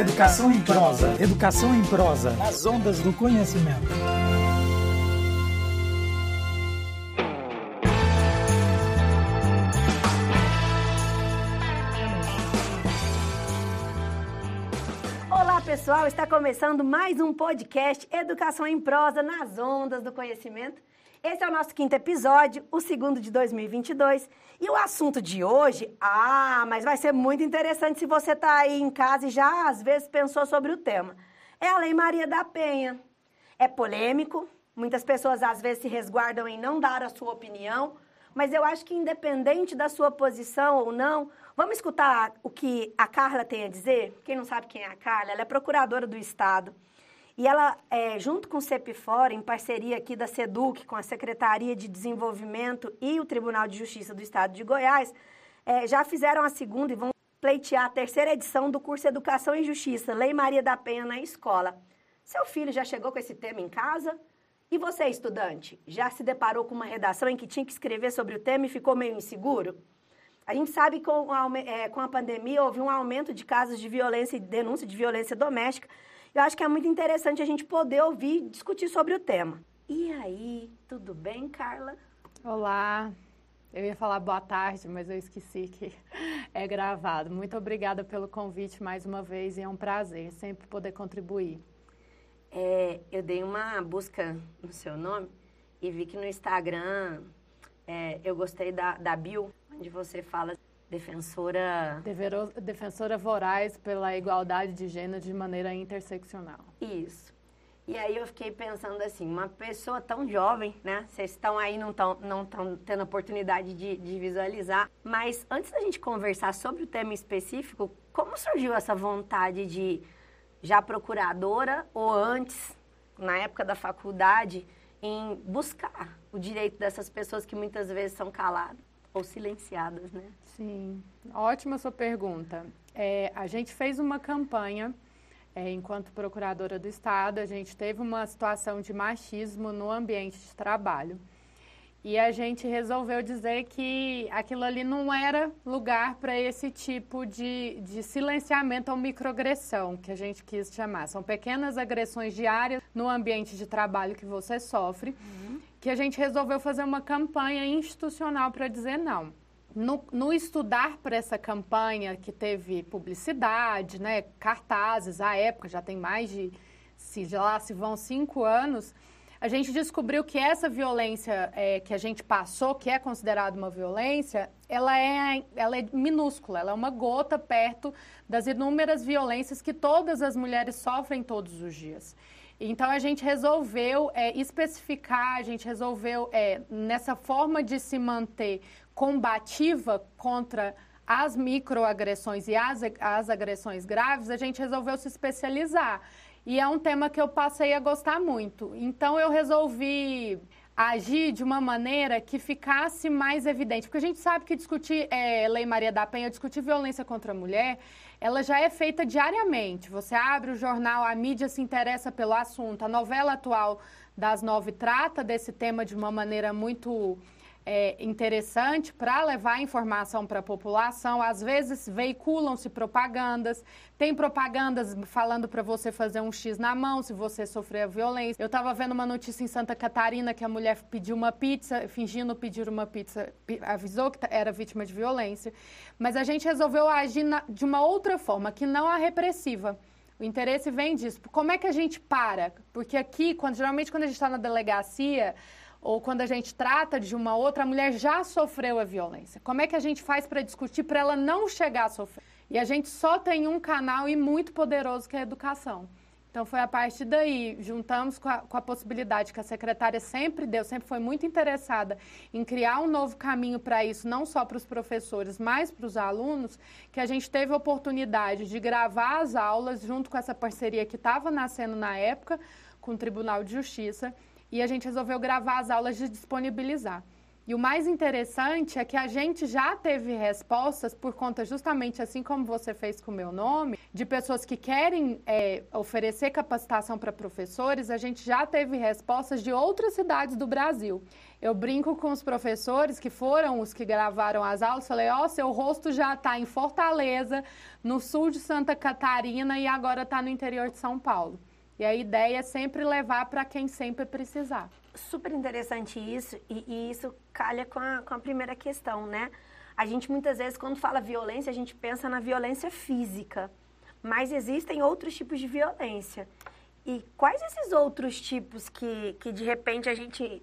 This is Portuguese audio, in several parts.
Educação em prosa. Educação em prosa. As ondas do conhecimento. Olá, pessoal. Está começando mais um podcast Educação em prosa nas ondas do conhecimento. Esse é o nosso quinto episódio, o segundo de 2022. E o assunto de hoje, ah, mas vai ser muito interessante se você está aí em casa e já às vezes pensou sobre o tema. É a Lei Maria da Penha. É polêmico, muitas pessoas às vezes se resguardam em não dar a sua opinião, mas eu acho que independente da sua posição ou não, vamos escutar o que a Carla tem a dizer? Quem não sabe quem é a Carla, ela é procuradora do Estado. E ela, é, junto com o CEPFOR, em parceria aqui da SEDUC, com a Secretaria de Desenvolvimento e o Tribunal de Justiça do Estado de Goiás, é, já fizeram a segunda e vão pleitear a terceira edição do curso Educação e Justiça, Lei Maria da Penha na Escola. Seu filho já chegou com esse tema em casa? E você, estudante, já se deparou com uma redação em que tinha que escrever sobre o tema e ficou meio inseguro? A gente sabe que com é, com a pandemia houve um aumento de casos de violência e denúncia de violência doméstica, eu acho que é muito interessante a gente poder ouvir e discutir sobre o tema. E aí, tudo bem, Carla? Olá, eu ia falar boa tarde, mas eu esqueci que é gravado. Muito obrigada pelo convite mais uma vez e é um prazer sempre poder contribuir. É, eu dei uma busca no seu nome e vi que no Instagram é, eu gostei da, da bio, onde você fala defensora... Defensora voraz pela igualdade de gênero de maneira interseccional. Isso. E aí eu fiquei pensando assim, uma pessoa tão jovem, né? Vocês estão aí, não estão não tão tendo oportunidade de, de visualizar. Mas antes da gente conversar sobre o tema específico, como surgiu essa vontade de já procuradora ou antes, na época da faculdade, em buscar o direito dessas pessoas que muitas vezes são caladas? Ou silenciadas, né? Sim, ótima sua pergunta. É, a gente fez uma campanha, é, enquanto procuradora do Estado, a gente teve uma situação de machismo no ambiente de trabalho. E a gente resolveu dizer que aquilo ali não era lugar para esse tipo de, de silenciamento ou microagressão, que a gente quis chamar. São pequenas agressões diárias no ambiente de trabalho que você sofre. Uhum que a gente resolveu fazer uma campanha institucional para dizer não. No, no estudar para essa campanha, que teve publicidade, né, cartazes, à época, já tem mais de, se lá se vão cinco anos, a gente descobriu que essa violência é, que a gente passou, que é considerada uma violência, ela é, ela é minúscula, ela é uma gota perto das inúmeras violências que todas as mulheres sofrem todos os dias. Então a gente resolveu é, especificar, a gente resolveu é, nessa forma de se manter combativa contra as microagressões e as, as agressões graves, a gente resolveu se especializar. E é um tema que eu passei a gostar muito. Então eu resolvi agir de uma maneira que ficasse mais evidente. Porque a gente sabe que discutir é, Lei Maria da Penha, discutir violência contra a mulher, ela já é feita diariamente. Você abre o jornal, a mídia se interessa pelo assunto. A novela atual das nove trata desse tema de uma maneira muito é, interessante para levar informação para a população. Às vezes veiculam-se propagandas, tem propagandas falando para você fazer um X na mão se você sofrer violência. Eu estava vendo uma notícia em Santa Catarina que a mulher pediu uma pizza, fingindo pedir uma pizza, avisou que era vítima de violência. Mas a gente resolveu agir na, de uma outra forma, que não a repressiva. O interesse vem disso. Como é que a gente para? Porque aqui, quando, geralmente, quando a gente está na delegacia, ou quando a gente trata de uma outra, a mulher já sofreu a violência. Como é que a gente faz para discutir para ela não chegar a sofrer? E a gente só tem um canal e muito poderoso que é a educação. Então foi a partir daí, juntamos com a, com a, possibilidade que a secretária sempre deu, sempre foi muito interessada em criar um novo caminho para isso, não só para os professores, mas para os alunos, que a gente teve a oportunidade de gravar as aulas junto com essa parceria que estava nascendo na época com o Tribunal de Justiça e a gente resolveu gravar as aulas e disponibilizar. E o mais interessante é que a gente já teve respostas por conta, justamente assim como você fez com o meu nome, de pessoas que querem é, oferecer capacitação para professores. A gente já teve respostas de outras cidades do Brasil. Eu brinco com os professores que foram os que gravaram as aulas, falei: Ó, oh, seu rosto já está em Fortaleza, no sul de Santa Catarina e agora está no interior de São Paulo. E a ideia é sempre levar para quem sempre precisar super interessante isso, e, e isso calha com a, com a primeira questão, né? A gente muitas vezes, quando fala violência, a gente pensa na violência física, mas existem outros tipos de violência. E quais esses outros tipos que, que de repente a gente,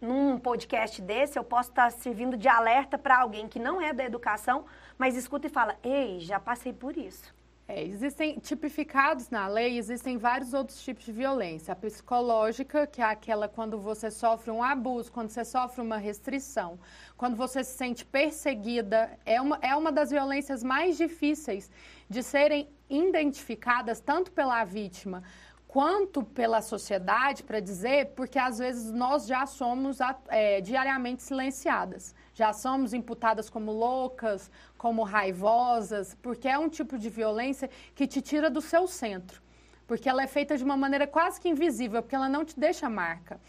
num podcast desse, eu posso estar servindo de alerta para alguém que não é da educação, mas escuta e fala: Ei, já passei por isso. É, existem tipificados na lei, existem vários outros tipos de violência. A psicológica, que é aquela quando você sofre um abuso, quando você sofre uma restrição, quando você se sente perseguida, é uma, é uma das violências mais difíceis de serem identificadas tanto pela vítima quanto pela sociedade, para dizer, porque às vezes nós já somos é, diariamente silenciadas, já somos imputadas como loucas, como raivosas, porque é um tipo de violência que te tira do seu centro, porque ela é feita de uma maneira quase que invisível, porque ela não te deixa marca.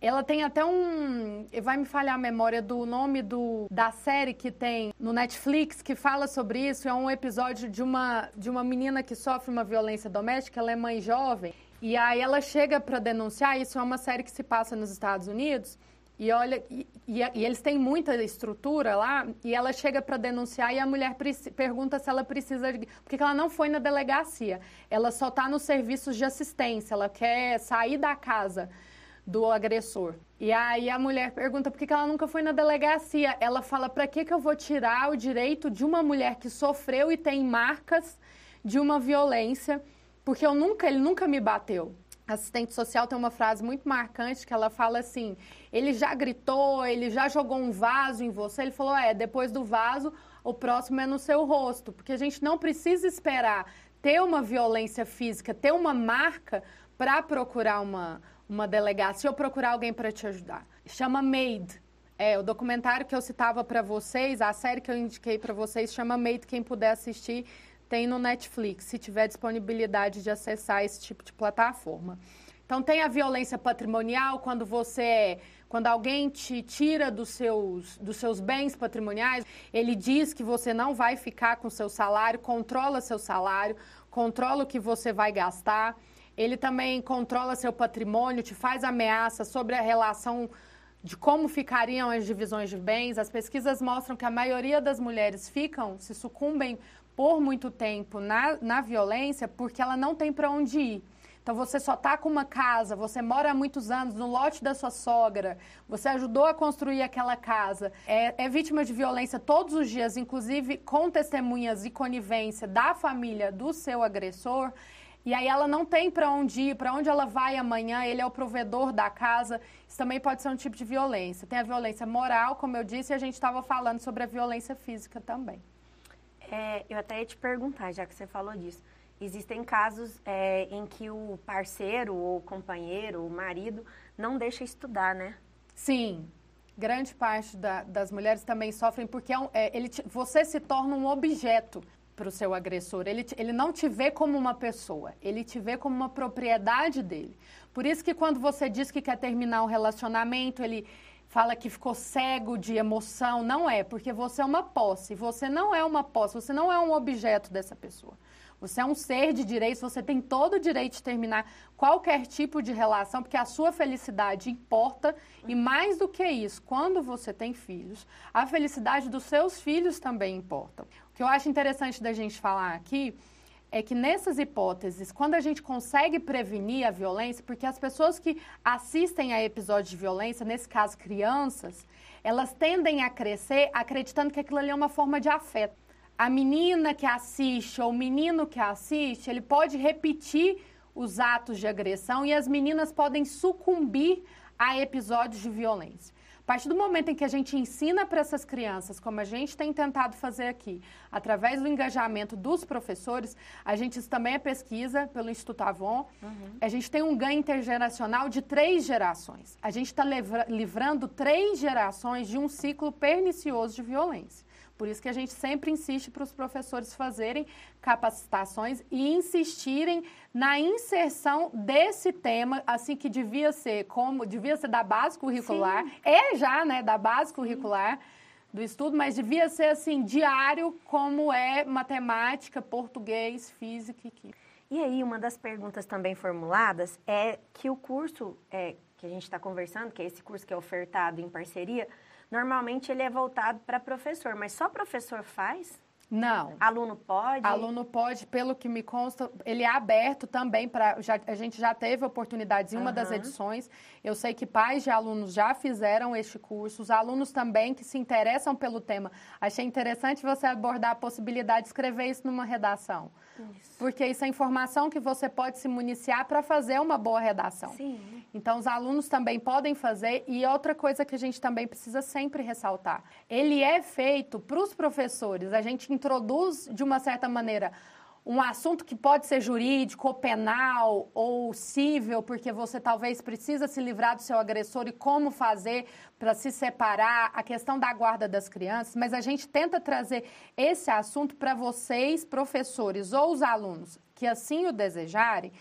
Ela tem até um. Vai me falhar a memória do nome do, da série que tem no Netflix que fala sobre isso. É um episódio de uma, de uma menina que sofre uma violência doméstica. Ela é mãe jovem. E aí ela chega para denunciar. Isso é uma série que se passa nos Estados Unidos. E olha, e, e, eles têm muita estrutura lá, e ela chega para denunciar e a mulher pergunta se ela precisa de. Porque ela não foi na delegacia. Ela só está nos serviços de assistência, ela quer sair da casa do agressor. E aí a mulher pergunta por que, que ela nunca foi na delegacia. Ela fala: para que, que eu vou tirar o direito de uma mulher que sofreu e tem marcas de uma violência? Porque eu nunca, ele nunca me bateu. Assistente social tem uma frase muito marcante que ela fala assim: ele já gritou, ele já jogou um vaso em você. Ele falou: é, depois do vaso, o próximo é no seu rosto. Porque a gente não precisa esperar ter uma violência física, ter uma marca para procurar uma, uma delegacia ou procurar alguém para te ajudar. Chama Made. É, o documentário que eu citava para vocês, a série que eu indiquei para vocês, chama Made. Quem puder assistir, tem no Netflix, se tiver disponibilidade de acessar esse tipo de plataforma. Então, tem a violência patrimonial, quando você quando alguém te tira dos seus, dos seus bens patrimoniais, ele diz que você não vai ficar com seu salário, controla seu salário, controla o que você vai gastar. Ele também controla seu patrimônio, te faz ameaça sobre a relação de como ficariam as divisões de bens. As pesquisas mostram que a maioria das mulheres ficam, se sucumbem por muito tempo na, na violência porque ela não tem para onde ir. Então você só está com uma casa, você mora há muitos anos no lote da sua sogra, você ajudou a construir aquela casa, é, é vítima de violência todos os dias, inclusive com testemunhas e conivência da família do seu agressor. E aí ela não tem para onde ir, para onde ela vai amanhã, ele é o provedor da casa. Isso também pode ser um tipo de violência. Tem a violência moral, como eu disse, e a gente estava falando sobre a violência física também. É, eu até ia te perguntar, já que você falou disso. Existem casos é, em que o parceiro, ou companheiro, o marido, não deixa estudar, né? Sim. Grande parte da, das mulheres também sofrem porque é um, é, ele te, você se torna um objeto para o seu agressor. Ele, ele não te vê como uma pessoa, ele te vê como uma propriedade dele. Por isso que quando você diz que quer terminar um relacionamento, ele fala que ficou cego de emoção. Não é, porque você é uma posse. Você não é uma posse, você não é um objeto dessa pessoa. Você é um ser de direitos, você tem todo o direito de terminar qualquer tipo de relação, porque a sua felicidade importa. E mais do que isso, quando você tem filhos, a felicidade dos seus filhos também importa. O que eu acho interessante da gente falar aqui é que nessas hipóteses, quando a gente consegue prevenir a violência, porque as pessoas que assistem a episódios de violência, nesse caso crianças, elas tendem a crescer acreditando que aquilo ali é uma forma de afeto a menina que assiste ou o menino que assiste, ele pode repetir os atos de agressão e as meninas podem sucumbir a episódios de violência. A partir do momento em que a gente ensina para essas crianças, como a gente tem tentado fazer aqui, através do engajamento dos professores, a gente, isso também é pesquisa pelo Instituto Avon, uhum. a gente tem um ganho intergeracional de três gerações. A gente está livrando três gerações de um ciclo pernicioso de violência. Por isso que a gente sempre insiste para os professores fazerem capacitações e insistirem na inserção desse tema, assim que devia ser como devia ser da base curricular, Sim. é já, né, da base curricular do estudo, mas devia ser assim diário, como é matemática, português, física e química. E aí, uma das perguntas também formuladas é que o curso é, que a gente está conversando, que é esse curso que é ofertado em parceria, Normalmente ele é voltado para professor, mas só professor faz? Não. Aluno pode? Aluno pode, pelo que me consta, ele é aberto também para. A gente já teve oportunidades em uma uhum. das edições. Eu sei que pais de alunos já fizeram este curso, os alunos também que se interessam pelo tema. Achei interessante você abordar a possibilidade de escrever isso numa redação. Isso. Porque isso é informação que você pode se municiar para fazer uma boa redação. Sim. Então, os alunos também podem fazer. E outra coisa que a gente também precisa sempre ressaltar: ele é feito para os professores. A gente introduz, de uma certa maneira, um assunto que pode ser jurídico, ou penal, ou cível, porque você talvez precisa se livrar do seu agressor e como fazer para se separar, a questão da guarda das crianças, mas a gente tenta trazer esse assunto para vocês, professores ou os alunos que assim o desejarem,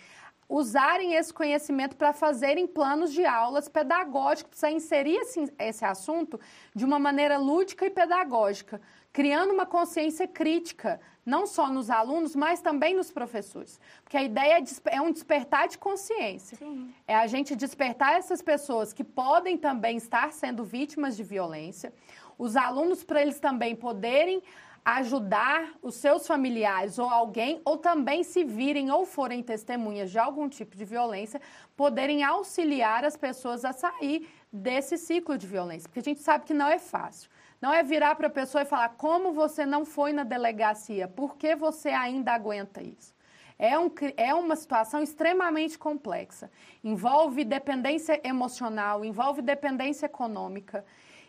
usarem esse conhecimento para fazerem planos de aulas pedagógicos, para inserir esse, esse assunto de uma maneira lúdica e pedagógica criando uma consciência crítica, não só nos alunos, mas também nos professores. Porque a ideia é, é um despertar de consciência. Sim. É a gente despertar essas pessoas que podem também estar sendo vítimas de violência, os alunos para eles também poderem ajudar os seus familiares ou alguém, ou também se virem ou forem testemunhas de algum tipo de violência, poderem auxiliar as pessoas a sair desse ciclo de violência. Porque a gente sabe que não é fácil. Não é virar para a pessoa e falar como você não foi na delegacia, por que você ainda aguenta isso. É, um, é uma situação extremamente complexa. Envolve dependência emocional, envolve dependência econômica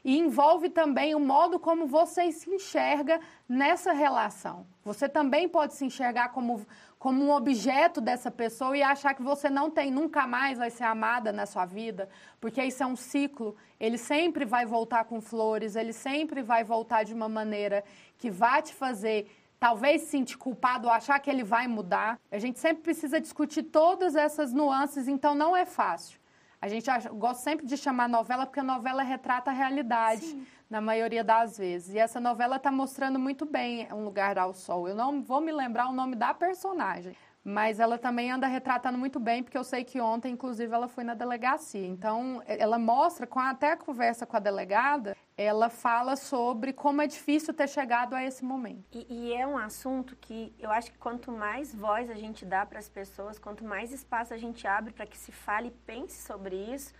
e envolve também o modo como você se enxerga nessa relação. Você também pode se enxergar como, como um objeto dessa pessoa e achar que você não tem, nunca mais vai ser amada na sua vida, porque isso é um ciclo. Ele sempre vai voltar com flores, ele sempre vai voltar de uma maneira que vai te fazer talvez se sentir culpado ou achar que ele vai mudar. A gente sempre precisa discutir todas essas nuances, então não é fácil. A gente gosta sempre de chamar novela porque a novela retrata a realidade. Sim na maioria das vezes. E essa novela está mostrando muito bem Um Lugar ao Sol. Eu não vou me lembrar o nome da personagem, mas ela também anda retratando muito bem, porque eu sei que ontem, inclusive, ela foi na delegacia. Então, ela mostra, com até a conversa com a delegada, ela fala sobre como é difícil ter chegado a esse momento. E, e é um assunto que eu acho que quanto mais voz a gente dá para as pessoas, quanto mais espaço a gente abre para que se fale e pense sobre isso,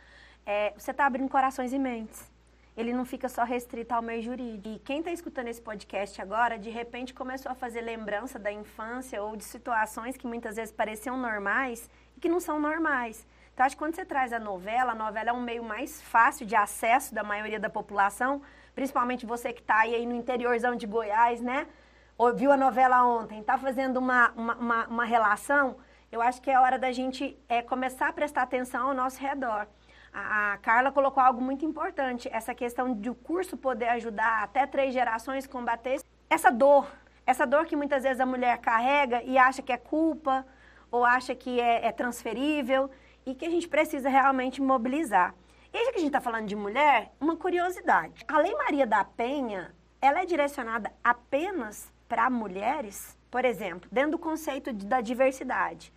é, você está abrindo corações e mentes ele não fica só restrito ao meio jurídico. E quem está escutando esse podcast agora, de repente começou a fazer lembrança da infância ou de situações que muitas vezes pareciam normais e que não são normais. Então, acho que quando você traz a novela, a novela é um meio mais fácil de acesso da maioria da população, principalmente você que está aí no interiorzão de Goiás, né? Ouviu a novela ontem, está fazendo uma, uma, uma, uma relação, eu acho que é hora da gente é, começar a prestar atenção ao nosso redor. A, Carla colocou algo muito importante, essa questão de o curso poder ajudar até três gerações a combater essa dor, essa dor que muitas vezes a mulher carrega e acha que é culpa ou acha que é, é transferível e que a gente precisa realmente mobilizar. E já que a gente está falando de mulher, uma curiosidade. A Lei Maria da Penha, ela é direcionada apenas para mulheres? Por exemplo, dentro do conceito de, da diversidade.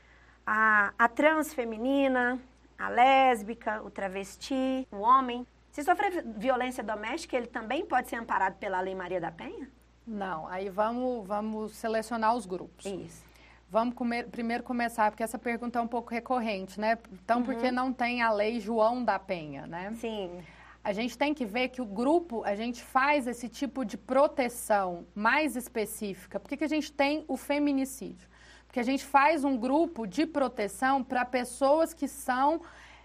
A, a trans feminina, a lésbica, o travesti, o homem. Se sofrer violência doméstica, ele também pode ser amparado pela Lei Maria da Penha? Não, aí vamos, vamos selecionar os grupos. Isso. Vamos comer, primeiro começar, porque essa pergunta é um pouco recorrente, né? Então, uhum. porque não tem a lei João da Penha, né? Sim. A gente tem que ver que o grupo, a gente faz esse tipo de proteção mais específica. Por que, que a gente tem o feminicídio? que a gente faz um grupo de proteção para pessoas que são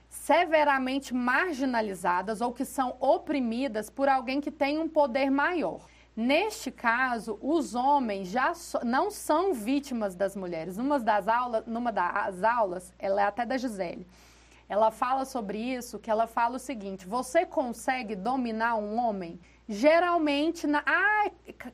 severamente marginalizadas ou que são oprimidas por alguém que tem um poder maior. Neste caso, os homens já so, não são vítimas das mulheres. Numa das aulas, numa das aulas, ela é até da Gisele. Ela fala sobre isso, que ela fala o seguinte: você consegue dominar um homem? Geralmente, na, ah,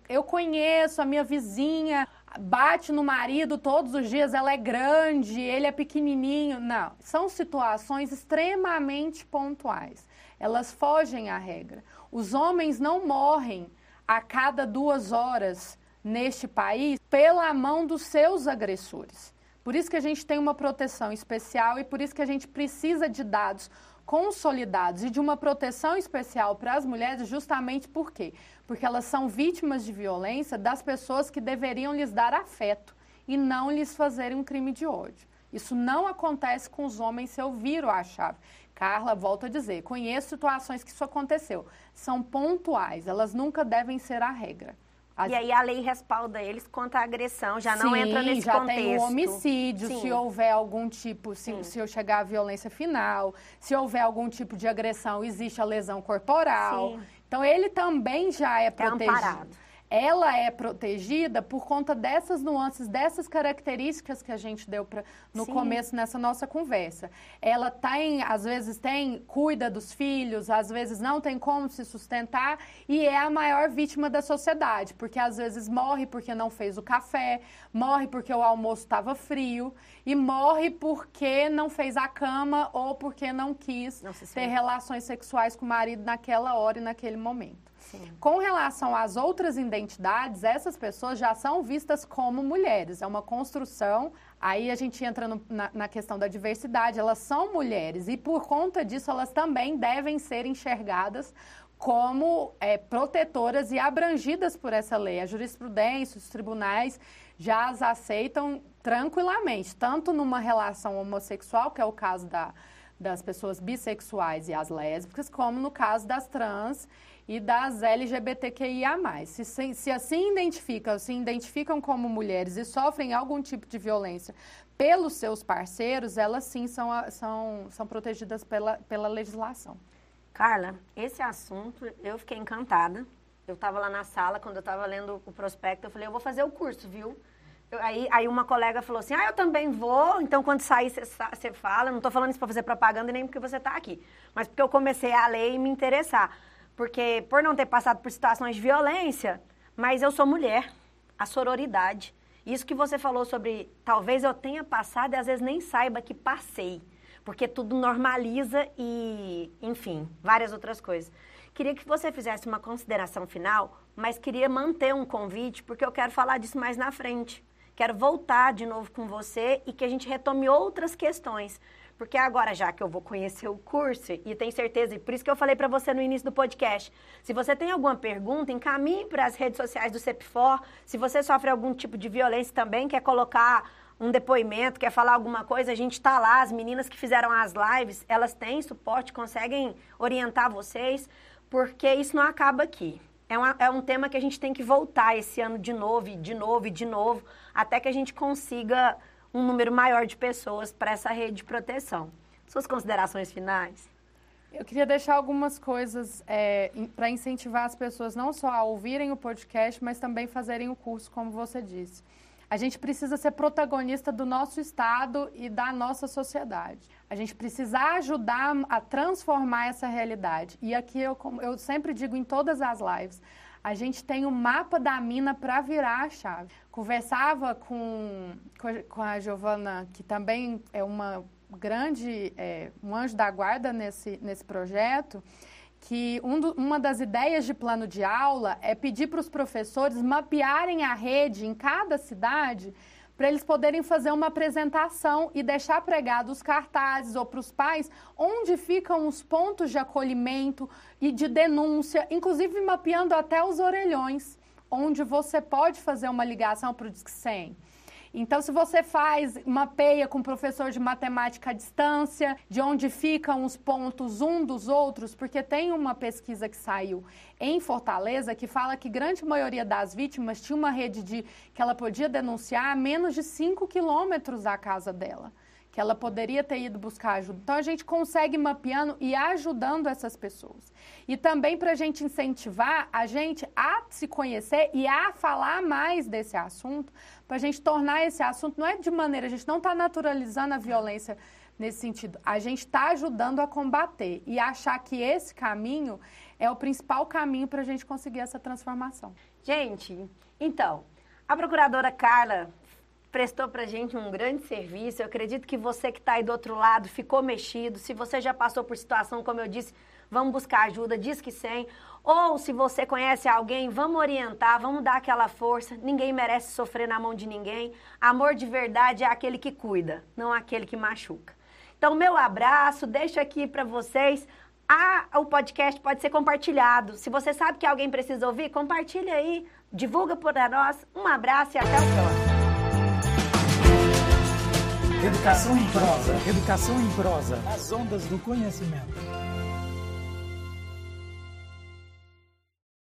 eu conheço a minha vizinha, bate no marido todos os dias, ela é grande, ele é pequenininho. Não, são situações extremamente pontuais. Elas fogem à regra. Os homens não morrem a cada duas horas neste país pela mão dos seus agressores. Por isso que a gente tem uma proteção especial e por isso que a gente precisa de dados consolidados e de uma proteção especial para as mulheres, justamente por quê? Porque elas são vítimas de violência das pessoas que deveriam lhes dar afeto e não lhes fazerem um crime de ódio. Isso não acontece com os homens se eu viro a chave. Carla, volto a dizer, conheço situações que isso aconteceu. São pontuais, elas nunca devem ser a regra. As... E aí a lei respalda eles contra a agressão, já não entra nesse já contexto. tem o homicídio, Sim. se houver algum tipo, se, se eu chegar à violência final, se houver algum tipo de agressão, existe a lesão corporal. Sim. Então ele também já é, é protegido. Amparado ela é protegida por conta dessas nuances, dessas características que a gente deu pra, no Sim. começo nessa nossa conversa. Ela tem, às vezes tem, cuida dos filhos, às vezes não tem como se sustentar e é a maior vítima da sociedade, porque às vezes morre porque não fez o café, morre porque o almoço estava frio e morre porque não fez a cama ou porque não quis não ter relações sexuais com o marido naquela hora e naquele momento. Com relação às outras identidades, essas pessoas já são vistas como mulheres. É uma construção. Aí a gente entra no, na, na questão da diversidade. Elas são mulheres e, por conta disso, elas também devem ser enxergadas como é, protetoras e abrangidas por essa lei. A jurisprudência, os tribunais já as aceitam tranquilamente, tanto numa relação homossexual, que é o caso da, das pessoas bissexuais e as lésbicas, como no caso das trans e das LGBTQIA+. Se, se, se assim identificam, se identificam como mulheres e sofrem algum tipo de violência pelos seus parceiros, elas sim são, são, são protegidas pela, pela legislação. Carla, esse assunto eu fiquei encantada. Eu estava lá na sala, quando eu estava lendo o prospecto, eu falei, eu vou fazer o curso, viu? Aí, aí uma colega falou assim, ah, eu também vou, então quando sair você fala. Não estou falando isso para fazer propaganda nem porque você está aqui, mas porque eu comecei a ler e me interessar. Porque por não ter passado por situações de violência, mas eu sou mulher, a sororidade. Isso que você falou sobre talvez eu tenha passado e às vezes nem saiba que passei, porque tudo normaliza e, enfim, várias outras coisas. Queria que você fizesse uma consideração final, mas queria manter um convite, porque eu quero falar disso mais na frente. Quero voltar de novo com você e que a gente retome outras questões. Porque agora, já que eu vou conhecer o curso, e tenho certeza, e por isso que eu falei para você no início do podcast, se você tem alguma pergunta, encaminhe para as redes sociais do CEPFOR. Se você sofre algum tipo de violência também, quer colocar um depoimento, quer falar alguma coisa, a gente está lá. As meninas que fizeram as lives, elas têm suporte, conseguem orientar vocês, porque isso não acaba aqui. É, uma, é um tema que a gente tem que voltar esse ano de novo, e de novo, e de novo, até que a gente consiga um número maior de pessoas para essa rede de proteção. Suas considerações finais? Eu queria deixar algumas coisas é, para incentivar as pessoas não só a ouvirem o podcast, mas também fazerem o curso, como você disse. A gente precisa ser protagonista do nosso Estado e da nossa sociedade. A gente precisa ajudar a transformar essa realidade. E aqui eu, eu sempre digo em todas as lives, a gente tem o um mapa da mina para virar a chave. Conversava com, com a Giovana, que também é uma grande, é, um anjo da guarda nesse, nesse projeto, que um do, uma das ideias de plano de aula é pedir para os professores mapearem a rede em cada cidade para eles poderem fazer uma apresentação e deixar pregados os cartazes ou para os pais onde ficam os pontos de acolhimento e de denúncia, inclusive mapeando até os orelhões, onde você pode fazer uma ligação para o Disque 100. Então, se você faz uma peia com o professor de matemática à distância, de onde ficam os pontos um dos outros, porque tem uma pesquisa que saiu em Fortaleza que fala que grande maioria das vítimas tinha uma rede de que ela podia denunciar a menos de 5 quilômetros da casa dela que ela poderia ter ido buscar ajuda. Então a gente consegue mapeando e ajudando essas pessoas. E também para a gente incentivar a gente a se conhecer e a falar mais desse assunto, para a gente tornar esse assunto, não é de maneira, a gente não está naturalizando a violência nesse sentido. A gente está ajudando a combater e achar que esse caminho é o principal caminho para a gente conseguir essa transformação. Gente, então, a procuradora Carla prestou para gente um grande serviço. Eu acredito que você que está aí do outro lado ficou mexido. Se você já passou por situação, como eu disse, vamos buscar ajuda, diz que sem. Ou se você conhece alguém, vamos orientar, vamos dar aquela força. Ninguém merece sofrer na mão de ninguém. Amor de verdade é aquele que cuida, não aquele que machuca. Então, meu abraço, deixo aqui para vocês. Ah, o podcast pode ser compartilhado. Se você sabe que alguém precisa ouvir, compartilha aí, divulga para nós. Um abraço e até o próximo. Educação em prosa. Educação em prosa. As ondas do conhecimento.